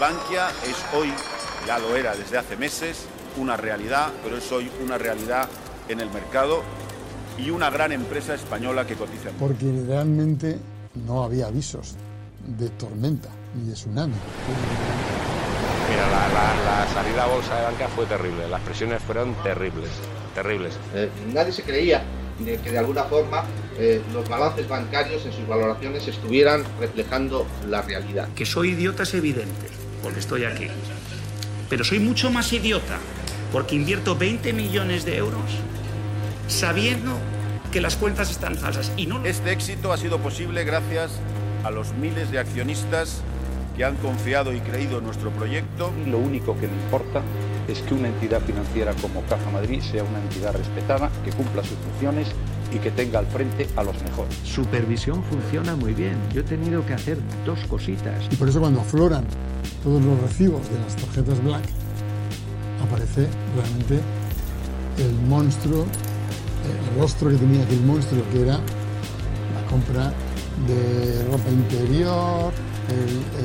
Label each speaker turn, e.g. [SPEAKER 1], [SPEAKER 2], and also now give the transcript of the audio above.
[SPEAKER 1] Bankia es hoy, ya lo era desde hace meses, una realidad, pero es hoy una realidad en el mercado y una gran empresa española que cotiza.
[SPEAKER 2] Porque realmente no había avisos de tormenta ni de tsunami.
[SPEAKER 3] Mira, la, la- la salida a bolsa de banca fue terrible, las presiones fueron terribles, terribles.
[SPEAKER 4] Eh, nadie se creía de que de alguna forma eh, los balances bancarios en sus valoraciones estuvieran reflejando la realidad.
[SPEAKER 5] Que soy idiota es evidente, porque estoy aquí. Pero soy mucho más idiota, porque invierto 20 millones de euros sabiendo que las cuentas están falsas y no
[SPEAKER 1] Este éxito ha sido posible gracias a los miles de accionistas que han confiado y creído en nuestro proyecto.
[SPEAKER 6] Lo único que le importa es que una entidad financiera como Caja Madrid sea una entidad respetada, que cumpla sus funciones y que tenga al frente a los mejores.
[SPEAKER 7] Supervisión funciona muy bien. Yo he tenido que hacer dos cositas.
[SPEAKER 2] Y por eso cuando afloran todos los recibos de las tarjetas Black, aparece realmente el monstruo, el rostro que tenía aquel monstruo, que era la compra de ropa interior, el,